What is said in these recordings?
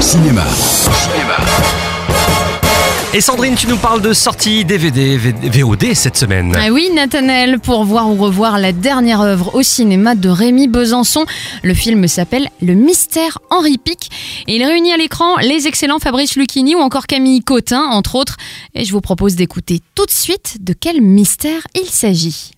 Cinéma. Et Sandrine, tu nous parles de sortie DVD, VOD cette semaine. Ah oui, Nathanaël, pour voir ou revoir la dernière œuvre au cinéma de Rémi Besançon. Le film s'appelle Le mystère Henri Pic et il réunit à l'écran les excellents Fabrice Lucchini ou encore Camille Cotin, entre autres. Et je vous propose d'écouter tout de suite de quel mystère il s'agit.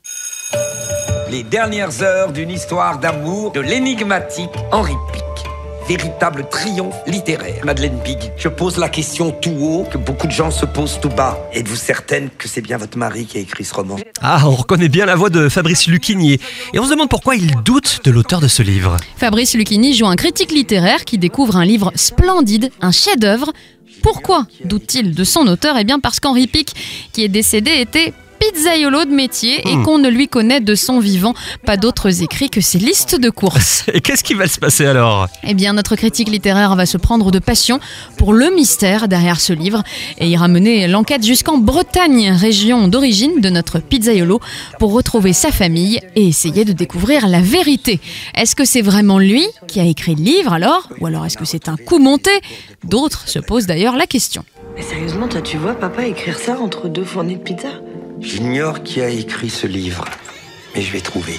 Les dernières heures d'une histoire d'amour de l'énigmatique Henri Pic. Véritable triomphe littéraire. Madeleine Big, je pose la question tout haut que beaucoup de gens se posent tout bas. Êtes-vous certaine que c'est bien votre mari qui a écrit ce roman? Ah, on reconnaît bien la voix de Fabrice Lucchini. Et on se demande pourquoi il doute de l'auteur de ce livre. Fabrice Lucchini joue un critique littéraire qui découvre un livre splendide, un chef-d'œuvre. Pourquoi doute-t-il de son auteur? Eh bien parce qu'Henri Pic, qui est décédé, était pizzaiolo de métier et qu'on ne lui connaît de son vivant pas d'autres écrits que ses listes de courses. Et qu'est-ce qui va se passer alors? Eh bien, notre critique littéraire va se prendre de passion pour le mystère derrière ce livre et ira mener l'enquête jusqu'en Bretagne, région d'origine de notre pizzaiolo, pour retrouver sa famille et essayer de découvrir la vérité. Est-ce que c'est vraiment lui qui a écrit le livre alors? Ou alors est-ce que c'est un coup monté? D'autres se posent d'ailleurs la question. Mais sérieusement, toi, tu vois papa écrire ça entre deux fournées de pizza? J'ignore qui a écrit ce livre, mais je vais trouver.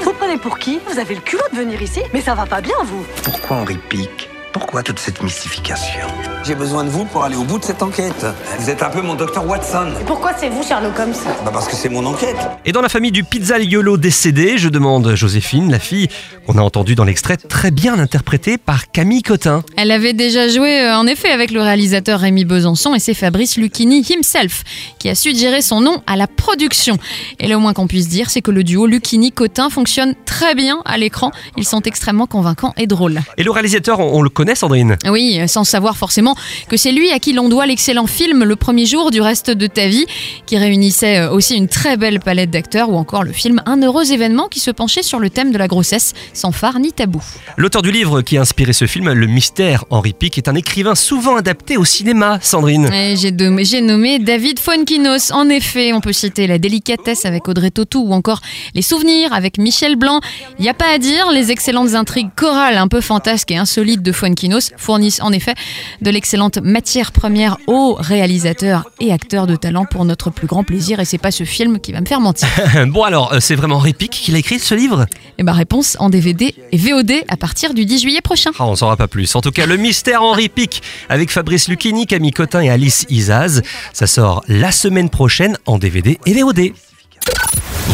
Vous prenez pour qui? Vous avez le culot de venir ici. Mais ça va pas bien, vous. Pourquoi Henri Pic? Pourquoi toute cette mystification J'ai besoin de vous pour aller au bout de cette enquête. Vous êtes un peu mon docteur Watson. Pourquoi c'est vous, Sherlock Holmes Bah parce que c'est mon enquête. Et dans la famille du pizzaiolo décédé, je demande Joséphine, la fille qu'on a entendue dans l'extrait, très bien interprétée par Camille Cotin. Elle avait déjà joué euh, en effet avec le réalisateur Rémi Besançon et c'est Fabrice Lucchini himself qui a suggéré son nom à la production. Et le moins qu'on puisse dire, c'est que le duo Lucchini-Cotin fonctionne très bien à l'écran. Ils sont extrêmement convaincants et drôles. Et le réalisateur, on, on le connaît Sandrine? Oui, sans savoir forcément que c'est lui à qui l'on doit l'excellent film Le premier jour du reste de ta vie, qui réunissait euh, aussi une très belle palette d'acteurs, ou encore le film Un heureux événement qui se penchait sur le thème de la grossesse, sans phare ni tabou. L'auteur du livre qui a inspiré ce film, Le Mystère Henri Pic, est un écrivain souvent adapté au cinéma, Sandrine. Et J'ai nommé, j'ai nommé David Fonkinos. En effet, on peut citer La délicatesse avec Audrey Tautou ou encore Les souvenirs avec Michel Blanc. Il n'y a pas à dire, les excellentes intrigues chorales un peu fantasques et insolites de Fonkinos fournissent en effet de l'excellente matière première aux réalisateurs et acteurs de talent pour notre plus grand plaisir. Et c'est pas ce film qui va me faire mentir. bon alors, euh, c'est vraiment Henri Pic qui l'a écrit ce livre? Et ma réponse en DVD et VOD à partir du 10 juillet prochain. Ah, on saura pas plus. En tout cas, Le Mystère Henri Pic avec Fabrice Lucchini, Camille Cotin et Alice Isaz. Ça sort la semaine prochaine en DVD et VOD.